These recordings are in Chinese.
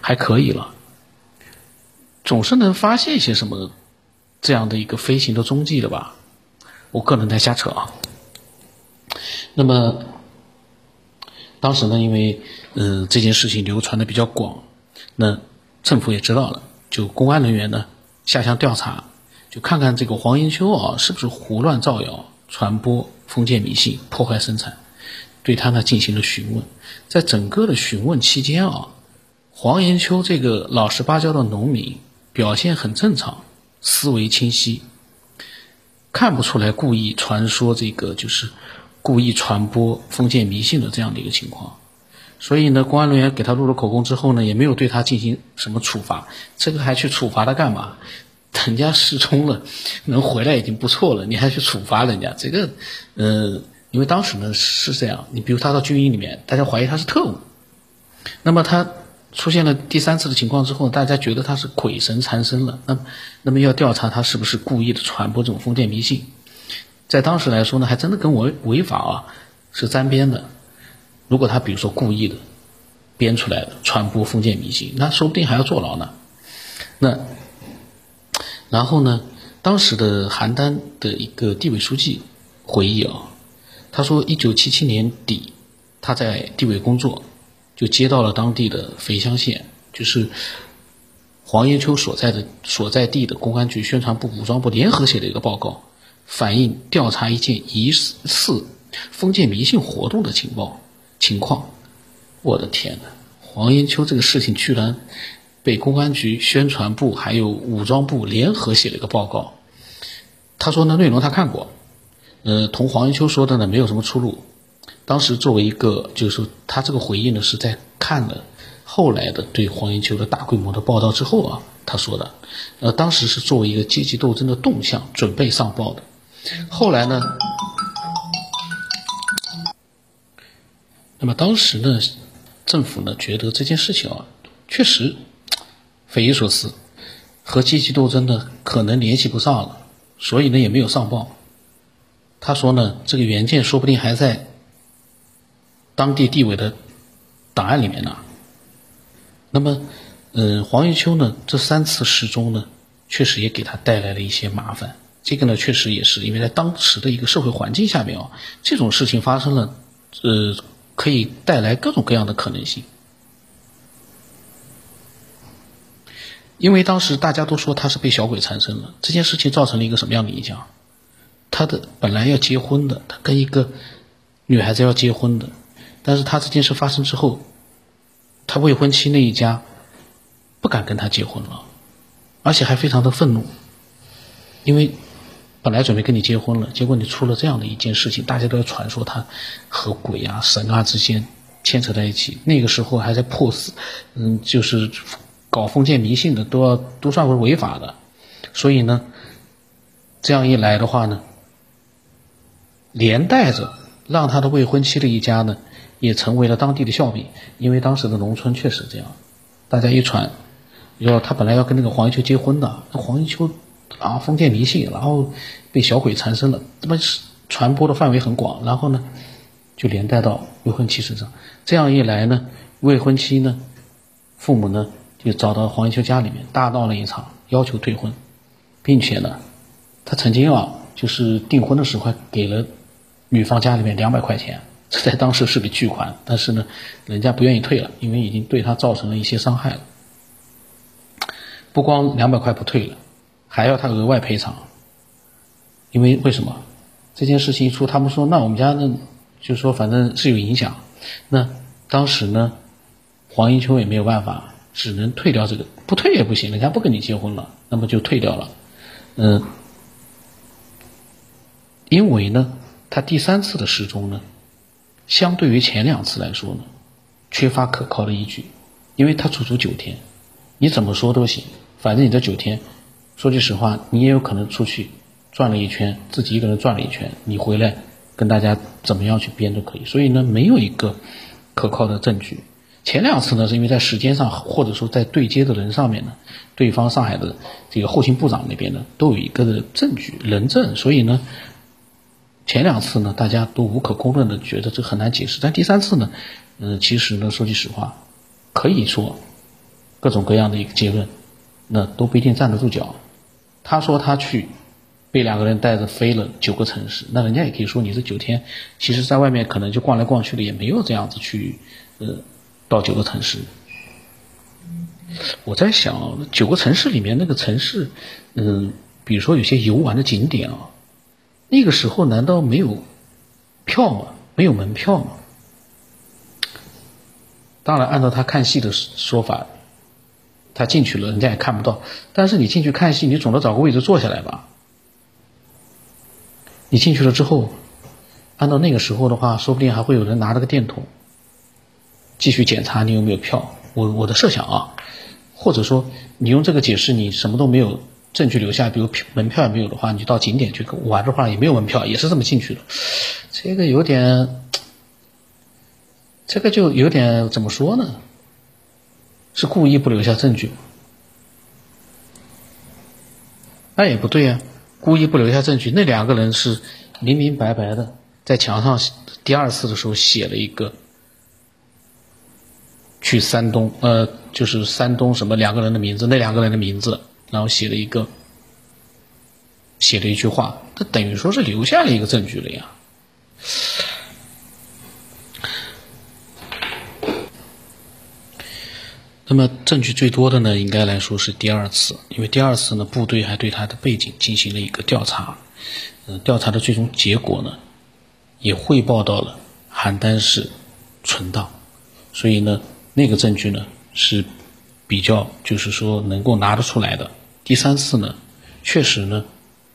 还可以了，总是能发现一些什么这样的一个飞行的踪迹的吧？我个人在瞎扯啊。那么当时呢，因为嗯这件事情流传的比较广，那政府也知道了，就公安人员呢下乡调查，就看看这个黄延秋啊是不是胡乱造谣、传播封建迷信、破坏生产。对他呢进行了询问，在整个的询问期间啊，黄延秋这个老实巴交的农民表现很正常，思维清晰，看不出来故意传说这个就是故意传播封建迷信的这样的一个情况。所以呢，公安人员给他录了口供之后呢，也没有对他进行什么处罚。这个还去处罚他干嘛？人家失踪了，能回来已经不错了，你还去处罚人家？这个，呃。因为当时呢是这样，你比如他到军营里面，大家怀疑他是特务，那么他出现了第三次的情况之后，大家觉得他是鬼神缠身了，那那么要调查他是不是故意的传播这种封建迷信，在当时来说呢，还真的跟违违法啊是沾边的。如果他比如说故意的编出来的传播封建迷信，那说不定还要坐牢呢。那然后呢，当时的邯郸的一个地委书记回忆啊。他说，一九七七年底，他在地委工作，就接到了当地的肥乡县，就是黄延秋所在的所在地的公安局宣传部、武装部联合写的一个报告，反映调查一件疑似封建迷信活动的情报情况。我的天哪，黄延秋这个事情居然被公安局宣传部还有武装部联合写了一个报告。他说呢，内容他看过。呃，同黄延秋说的呢没有什么出入。当时作为一个，就是说他这个回应呢是在看了后来的对黄延秋的大规模的报道之后啊，他说的。呃，当时是作为一个阶级斗争的动向准备上报的。后来呢，那么当时呢，政府呢觉得这件事情啊确实匪夷所思，和阶级斗争呢可能联系不上了，所以呢也没有上报。他说呢，这个原件说不定还在当地地委的档案里面呢。那么，嗯，黄玉秋呢，这三次失踪呢，确实也给他带来了一些麻烦。这个呢，确实也是因为在当时的一个社会环境下面啊，这种事情发生了，呃，可以带来各种各样的可能性。因为当时大家都说他是被小鬼缠身了，这件事情造成了一个什么样的影响？他的本来要结婚的，他跟一个女孩子要结婚的，但是他这件事发生之后，他未婚妻那一家不敢跟他结婚了，而且还非常的愤怒，因为本来准备跟你结婚了，结果你出了这样的一件事情，大家都要传说他和鬼啊、神啊之间牵扯在一起，那个时候还在破死，嗯，就是搞封建迷信的都要都算为违法的，所以呢，这样一来的话呢。连带着让他的未婚妻的一家呢，也成为了当地的笑柄。因为当时的农村确实这样，大家一传，要他本来要跟那个黄一秋结婚的，那黄一秋啊封建迷信，然后被小鬼缠身了，这么传播的范围很广，然后呢，就连带到未婚妻身上。这样一来呢，未婚妻呢，父母呢就找到黄一秋家里面大闹了一场，要求退婚，并且呢，他曾经啊就是订婚的时候还给了。女方家里面两百块钱，在当时是笔巨款，但是呢，人家不愿意退了，因为已经对他造成了一些伤害了。不光两百块不退了，还要他额外赔偿。因为为什么？这件事情一出，他们说那我们家呢，就说反正是有影响。那当时呢，黄一秋也没有办法，只能退掉这个，不退也不行，人家不跟你结婚了，那么就退掉了。嗯，因为呢。他第三次的失踪呢，相对于前两次来说呢，缺乏可靠的依据，因为他足足九天，你怎么说都行，反正你这九天，说句实话，你也有可能出去转了一圈，自己一个人转了一圈，你回来跟大家怎么样去编都可以，所以呢，没有一个可靠的证据。前两次呢，是因为在时间上或者说在对接的人上面呢，对方上海的这个后勤部长那边呢，都有一个的证据人证，所以呢。前两次呢，大家都无可公认的觉得这很难解释，但第三次呢，嗯，其实呢，说句实话，可以说各种各样的一个结论，那都不一定站得住脚。他说他去被两个人带着飞了九个城市，那人家也可以说你这九天，其实在外面可能就逛来逛去的，也没有这样子去呃到九个城市。我在想，九个城市里面那个城市，嗯，比如说有些游玩的景点啊，那个时候难道没有票吗？没有门票吗？当然，按照他看戏的说法，他进去了，人家也看不到。但是你进去看戏，你总得找个位置坐下来吧？你进去了之后，按照那个时候的话，说不定还会有人拿着个电筒，继续检查你有没有票。我我的设想啊。或者说，你用这个解释，你什么都没有证据留下，比如门票也没有的话，你就到景点去玩的话，也没有门票，也是这么进去的。这个有点，这个就有点怎么说呢？是故意不留下证据？那也不对呀，故意不留下证据。那两个人是明明白白的在墙上第二次的时候写了一个。去山东，呃，就是山东什么两个人的名字，那两个人的名字，然后写了一个，写了一句话，他等于说是留下了一个证据了呀。那么证据最多的呢，应该来说是第二次，因为第二次呢，部队还对他的背景进行了一个调查，嗯，调查的最终结果呢，也汇报到了邯郸市存档，所以呢。那个证据呢是比较，就是说能够拿得出来的。第三次呢，确实呢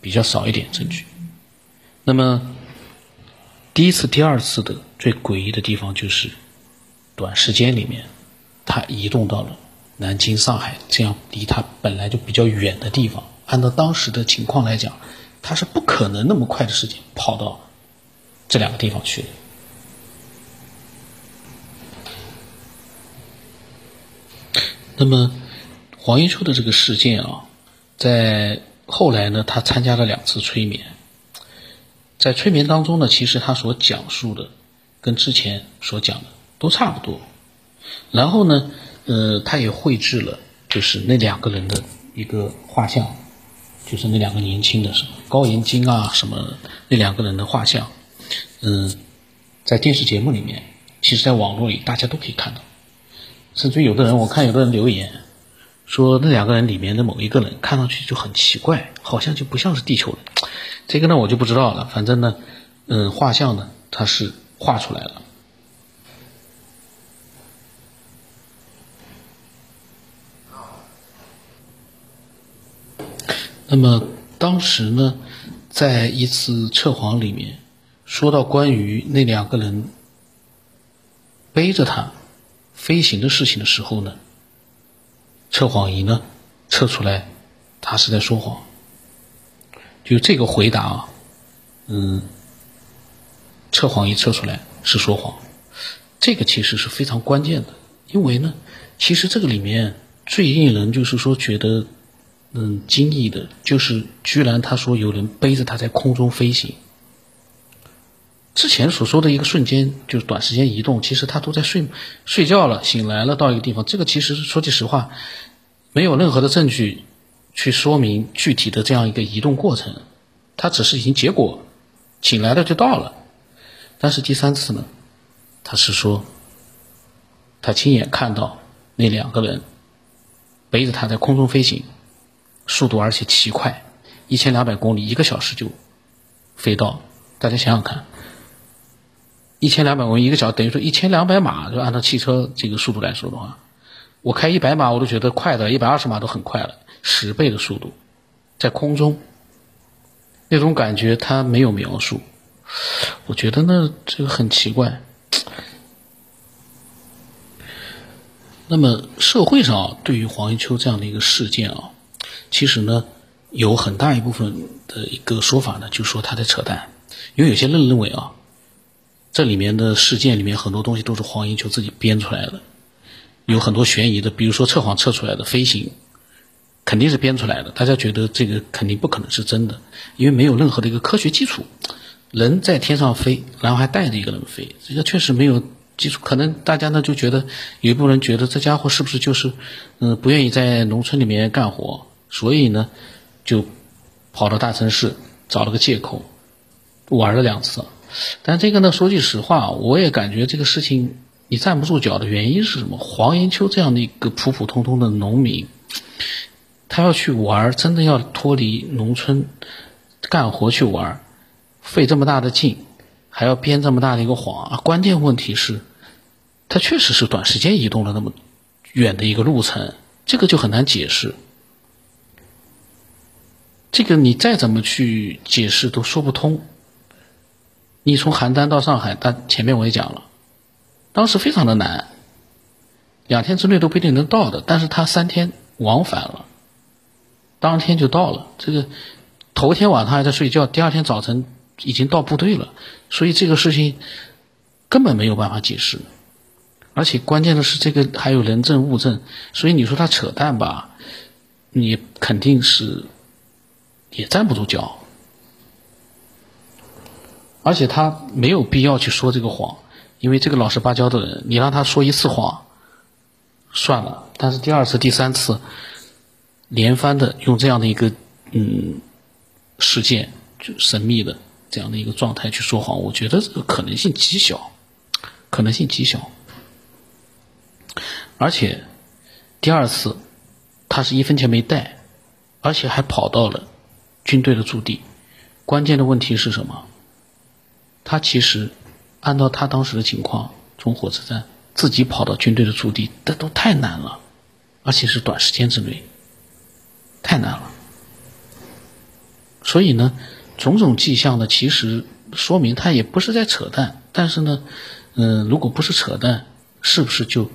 比较少一点证据。那么第一次、第二次的最诡异的地方就是，短时间里面，他移动到了南京、上海这样离他本来就比较远的地方。按照当时的情况来讲，他是不可能那么快的时间跑到这两个地方去的。那么，黄一秋的这个事件啊，在后来呢，他参加了两次催眠，在催眠当中呢，其实他所讲述的跟之前所讲的都差不多。然后呢，呃，他也绘制了就是那两个人的一个画像，就是那两个年轻的什么高延金啊什么那两个人的画像，嗯，在电视节目里面，其实在网络里大家都可以看到。甚至有的人，我看有的人留言说，那两个人里面的某一个人看上去就很奇怪，好像就不像是地球人。这个呢，我就不知道了。反正呢，嗯，画像呢，它是画出来了。那么当时呢，在一次测谎里面，说到关于那两个人背着他。飞行的事情的时候呢，测谎仪呢测出来，他是在说谎。就这个回答啊，嗯，测谎仪测出来是说谎，这个其实是非常关键的，因为呢，其实这个里面最令人就是说觉得嗯惊异的，就是居然他说有人背着他在空中飞行。之前所说的一个瞬间，就是短时间移动，其实他都在睡睡觉了，醒来了到一个地方。这个其实说句实话，没有任何的证据去说明具体的这样一个移动过程，他只是已经结果醒来了就到了。但是第三次呢，他是说他亲眼看到那两个人背着他在空中飞行，速度而且奇快，一千两百公里一个小时就飞到。大家想想看。一千两百公里一个小时，等于说一千两百码，就按照汽车这个速度来说的话，我开一百码我都觉得快的，一百二十码都很快了，十倍的速度，在空中，那种感觉他没有描述，我觉得呢这个很奇怪。那么社会上对于黄一秋这样的一个事件啊，其实呢有很大一部分的一个说法呢，就说他在扯淡，因为有些人认为啊。这里面的事件里面很多东西都是黄英秋自己编出来的，有很多悬疑的，比如说测谎测出来的飞行，肯定是编出来的。大家觉得这个肯定不可能是真的，因为没有任何的一个科学基础。人在天上飞，然后还带着一个人飞，这个确实没有基础，可能大家呢就觉得有一部分人觉得这家伙是不是就是嗯不愿意在农村里面干活，所以呢就跑到大城市找了个借口玩了两次。但这个呢，说句实话，我也感觉这个事情你站不住脚的原因是什么？黄延秋这样的一个普普通通的农民，他要去玩，真的要脱离农村干活去玩，费这么大的劲，还要编这么大的一个谎啊！关键问题是，他确实是短时间移动了那么远的一个路程，这个就很难解释。这个你再怎么去解释都说不通。你从邯郸到上海，但前面我也讲了，当时非常的难，两天之内都不一定能到的。但是他三天往返了，当天就到了。这个头天晚上还在睡觉，第二天早晨已经到部队了。所以这个事情根本没有办法解释，而且关键的是这个还有人证物证，所以你说他扯淡吧，你肯定是也站不住脚。而且他没有必要去说这个谎，因为这个老实巴交的人，你让他说一次谎，算了。但是第二次、第三次，连番的用这样的一个嗯事件，就神秘的这样的一个状态去说谎，我觉得这个可能性极小，可能性极小。而且第二次，他是一分钱没带，而且还跑到了军队的驻地。关键的问题是什么？他其实，按照他当时的情况，从火车站自己跑到军队的驻地，这都太难了，而且是短时间之内，太难了。所以呢，种种迹象呢，其实说明他也不是在扯淡。但是呢，嗯，如果不是扯淡，是不是就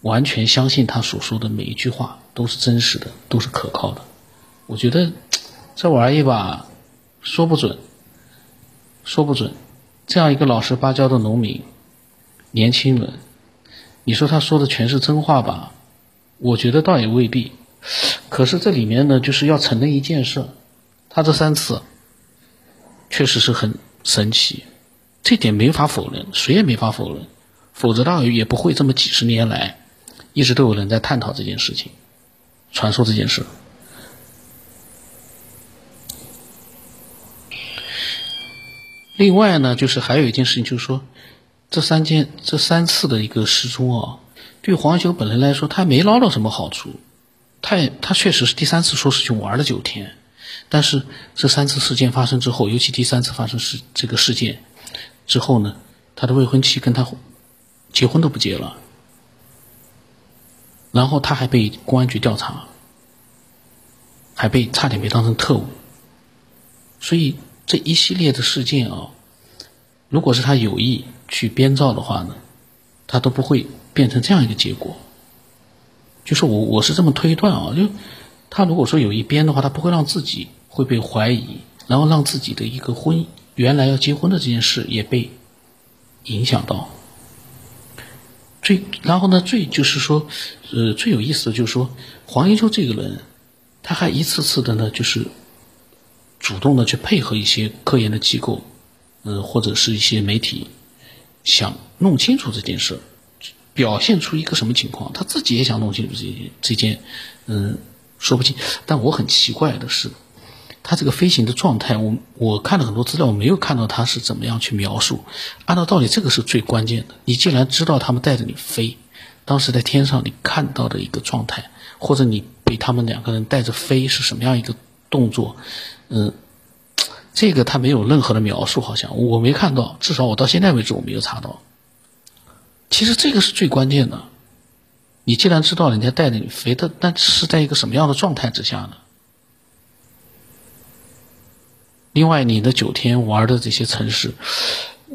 完全相信他所说的每一句话都是真实的，都是可靠的？我觉得这玩意儿吧，说不准。说不准，这样一个老实巴交的农民，年轻人，你说他说的全是真话吧？我觉得倒也未必。可是这里面呢，就是要承认一件事，他这三次确实是很神奇，这点没法否认，谁也没法否认。否则的话，也不会这么几十年来，一直都有人在探讨这件事情，传说这件事。另外呢，就是还有一件事情，就是说，这三件、这三次的一个失踪啊，对黄修本人来说，他没捞到什么好处。他也他确实是第三次说是去玩了九天，但是这三次事件发生之后，尤其第三次发生事这个事件之后呢，他的未婚妻跟他结婚都不结了，然后他还被公安局调查，还被差点被当成特务，所以。这一系列的事件啊，如果是他有意去编造的话呢，他都不会变成这样一个结果。就是我我是这么推断啊，就他如果说有意编的话，他不会让自己会被怀疑，然后让自己的一个婚原来要结婚的这件事也被影响到。最然后呢，最就是说，呃，最有意思的就是说，黄一秋这个人，他还一次次的呢，就是。主动的去配合一些科研的机构，呃，或者是一些媒体，想弄清楚这件事，表现出一个什么情况，他自己也想弄清楚这这件，嗯，说不清。但我很奇怪的是，他这个飞行的状态，我我看了很多资料，我没有看到他是怎么样去描述。按照道理，这个是最关键的。你既然知道他们带着你飞，当时在天上你看到的一个状态，或者你被他们两个人带着飞是什么样一个动作？嗯，这个他没有任何的描述，好像我没看到，至少我到现在为止我没有查到。其实这个是最关键的，你既然知道人家带着你飞的，那是在一个什么样的状态之下呢？另外，你的九天玩的这些城市，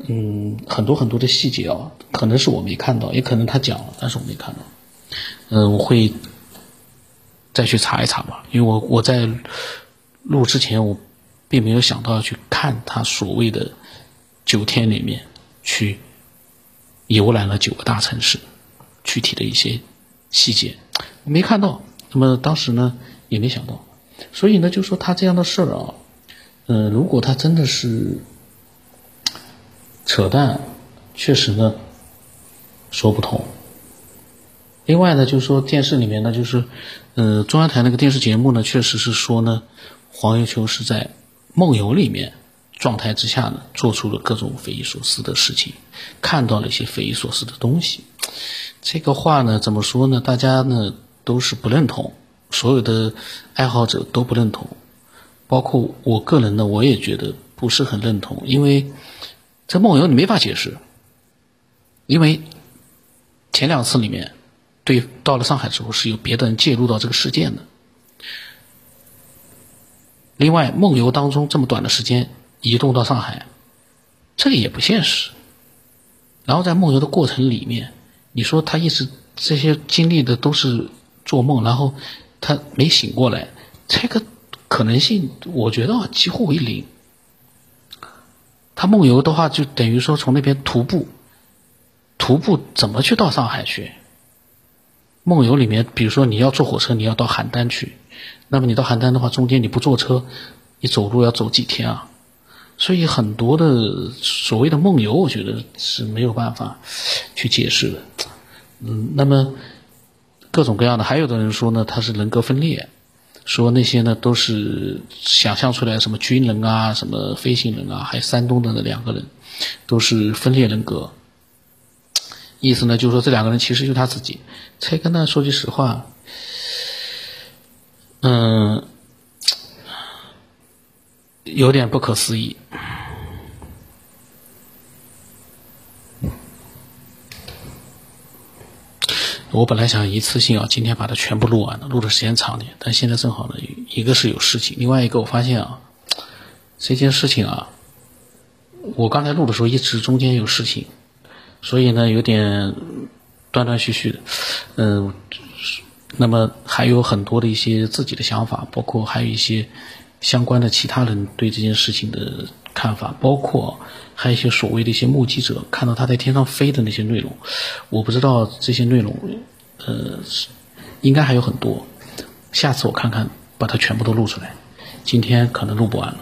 嗯，很多很多的细节啊，可能是我没看到，也可能他讲了，但是我没看到。嗯，我会再去查一查吧，因为我我在。录之前，我并没有想到要去看他所谓的九天里面去游览了九个大城市，具体的一些细节没看到。那么当时呢也没想到，所以呢就说他这样的事儿啊，嗯，如果他真的是扯淡，确实呢说不通。另外呢，就是说电视里面呢，就是，呃，中央台那个电视节目呢，确实是说呢，黄油球是在梦游里面状态之下呢，做出了各种匪夷所思的事情，看到了一些匪夷所思的东西。这个话呢，怎么说呢？大家呢都是不认同，所有的爱好者都不认同，包括我个人呢，我也觉得不是很认同，因为这梦游你没法解释，因为前两次里面。对，到了上海之后是有别的人介入到这个事件的。另外，梦游当中这么短的时间移动到上海，这个也不现实。然后在梦游的过程里面，你说他一直这些经历的都是做梦，然后他没醒过来，这个可能性我觉得几乎为零。他梦游的话，就等于说从那边徒步，徒步怎么去到上海去？梦游里面，比如说你要坐火车，你要到邯郸去，那么你到邯郸的话，中间你不坐车，你走路要走几天啊？所以很多的所谓的梦游，我觉得是没有办法去解释的。嗯，那么各种各样的，还有的人说呢，他是人格分裂，说那些呢都是想象出来什么军人啊，什么飞行人啊，还有山东的那两个人，都是分裂人格。意思呢，就是说这两个人其实就他自己。才跟他，说句实话，嗯，有点不可思议。我本来想一次性啊，今天把它全部录完的，录的时间长点。但现在正好呢，一个是有事情，另外一个我发现啊，这件事情啊，我刚才录的时候一直中间有事情。所以呢，有点断断续续的，嗯，那么还有很多的一些自己的想法，包括还有一些相关的其他人对这件事情的看法，包括还有一些所谓的一些目击者看到他在天上飞的那些内容，我不知道这些内容，呃，应该还有很多，下次我看看把它全部都录出来，今天可能录不完了。